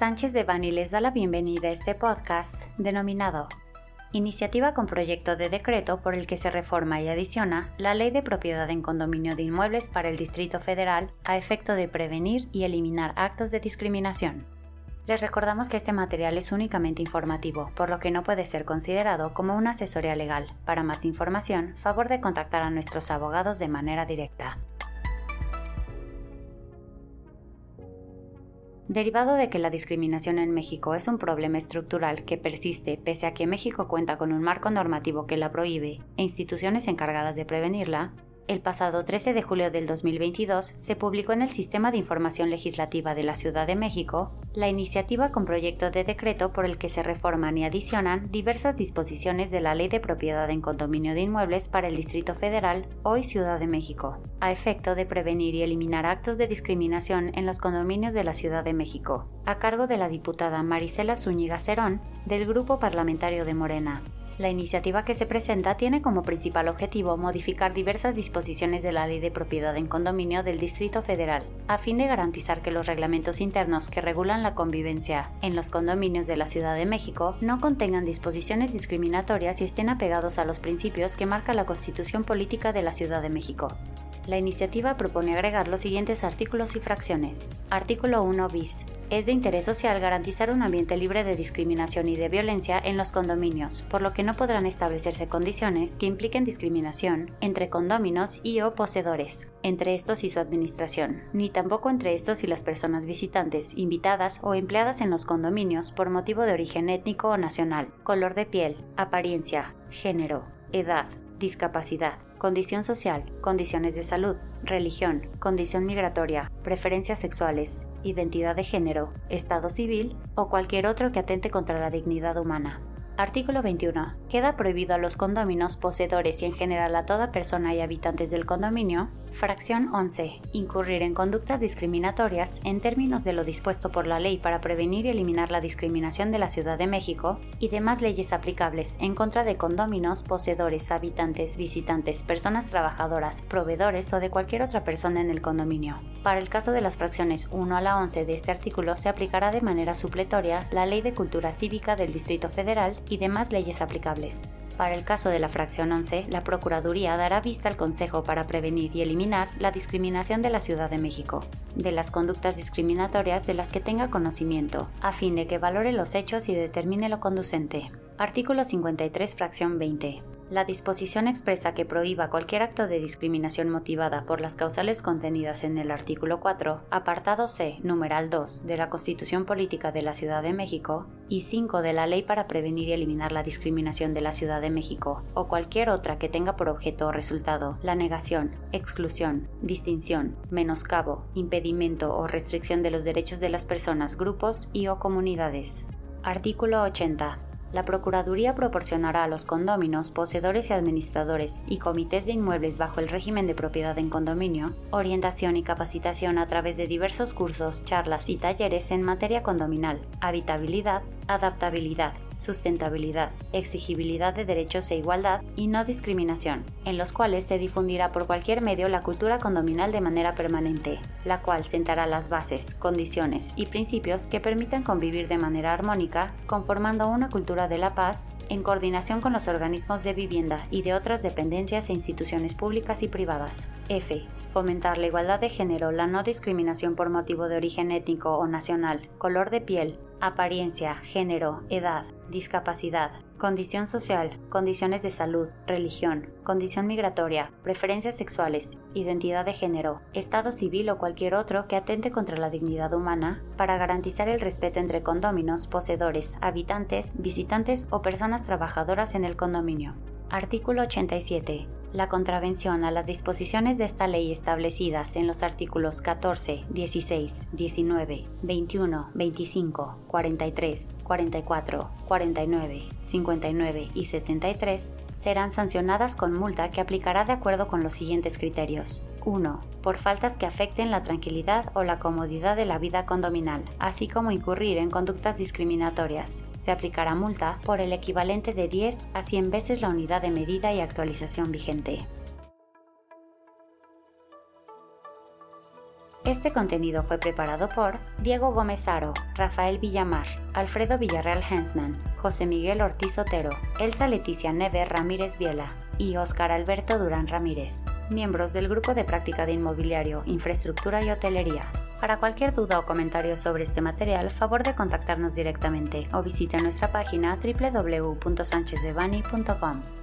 Sánchez de Bani les da la bienvenida a este podcast denominado Iniciativa con proyecto de decreto por el que se reforma y adiciona la Ley de Propiedad en Condominio de Inmuebles para el Distrito Federal a efecto de prevenir y eliminar actos de discriminación. Les recordamos que este material es únicamente informativo, por lo que no puede ser considerado como una asesoría legal. Para más información, favor de contactar a nuestros abogados de manera directa. Derivado de que la discriminación en México es un problema estructural que persiste pese a que México cuenta con un marco normativo que la prohíbe e instituciones encargadas de prevenirla, el pasado 13 de julio del 2022 se publicó en el Sistema de Información Legislativa de la Ciudad de México la iniciativa con proyecto de decreto por el que se reforman y adicionan diversas disposiciones de la Ley de Propiedad en Condominio de Inmuebles para el Distrito Federal, hoy Ciudad de México, a efecto de prevenir y eliminar actos de discriminación en los condominios de la Ciudad de México, a cargo de la diputada Marisela Zúñiga Cerón, del Grupo Parlamentario de Morena. La iniciativa que se presenta tiene como principal objetivo modificar diversas disposiciones de la Ley de Propiedad en Condominio del Distrito Federal, a fin de garantizar que los reglamentos internos que regulan la convivencia en los condominios de la Ciudad de México no contengan disposiciones discriminatorias y estén apegados a los principios que marca la Constitución Política de la Ciudad de México. La iniciativa propone agregar los siguientes artículos y fracciones. Artículo 1 bis. Es de interés social garantizar un ambiente libre de discriminación y de violencia en los condominios, por lo que no podrán establecerse condiciones que impliquen discriminación entre condóminos y o poseedores, entre estos y su administración, ni tampoco entre estos y las personas visitantes, invitadas o empleadas en los condominios por motivo de origen étnico o nacional, color de piel, apariencia, género, edad, discapacidad, condición social, condiciones de salud, religión, condición migratoria, preferencias sexuales, identidad de género, estado civil o cualquier otro que atente contra la dignidad humana. Artículo 21. Queda prohibido a los condóminos, poseedores y en general a toda persona y habitantes del condominio. Fracción 11. Incurrir en conductas discriminatorias en términos de lo dispuesto por la ley para prevenir y eliminar la discriminación de la Ciudad de México y demás leyes aplicables en contra de condóminos, poseedores, habitantes, visitantes, personas trabajadoras, proveedores o de cualquier otra persona en el condominio. Para el caso de las fracciones 1 a la 11 de este artículo se aplicará de manera supletoria la Ley de Cultura Cívica del Distrito Federal y demás leyes aplicables. Para el caso de la fracción 11, la Procuraduría dará vista al Consejo para prevenir y eliminar la discriminación de la Ciudad de México, de las conductas discriminatorias de las que tenga conocimiento, a fin de que valore los hechos y determine lo conducente. Artículo 53, fracción 20. La disposición expresa que prohíba cualquier acto de discriminación motivada por las causales contenidas en el artículo 4, apartado C, numeral 2 de la Constitución Política de la Ciudad de México y 5 de la Ley para prevenir y eliminar la discriminación de la Ciudad de México, o cualquier otra que tenga por objeto o resultado la negación, exclusión, distinción, menoscabo, impedimento o restricción de los derechos de las personas, grupos y o comunidades. Artículo 80 la Procuraduría proporcionará a los condóminos, poseedores y administradores y comités de inmuebles bajo el régimen de propiedad en condominio orientación y capacitación a través de diversos cursos, charlas y talleres en materia condominal, habitabilidad, adaptabilidad, sustentabilidad, exigibilidad de derechos e igualdad y no discriminación, en los cuales se difundirá por cualquier medio la cultura condominal de manera permanente, la cual sentará las bases, condiciones y principios que permitan convivir de manera armónica, conformando una cultura de la paz en coordinación con los organismos de vivienda y de otras dependencias e instituciones públicas y privadas. F. Fomentar la igualdad de género, la no discriminación por motivo de origen étnico o nacional, color de piel, apariencia, género, edad, discapacidad, condición social, condiciones de salud, religión, condición migratoria, preferencias sexuales, identidad de género, estado civil o cualquier otro que atente contra la dignidad humana para garantizar el respeto entre condóminos, poseedores, habitantes, visitantes o personas trabajadoras en el condominio. Artículo 87 la contravención a las disposiciones de esta ley establecidas en los artículos 14, 16, 19, 21, 25, 43, 44, 49, 59 y 73 serán sancionadas con multa que aplicará de acuerdo con los siguientes criterios. 1. Por faltas que afecten la tranquilidad o la comodidad de la vida condominal, así como incurrir en conductas discriminatorias. Se aplicará multa por el equivalente de 10 a 100 veces la unidad de medida y actualización vigente. Este contenido fue preparado por Diego Gómez Aro, Rafael Villamar, Alfredo Villarreal Hensman, José Miguel Ortiz Otero, Elsa Leticia Neve Ramírez Viela y Óscar Alberto Durán Ramírez, miembros del Grupo de Práctica de Inmobiliario, Infraestructura y Hotelería. Para cualquier duda o comentario sobre este material, favor de contactarnos directamente o visite nuestra página www.sanchezdevani.com.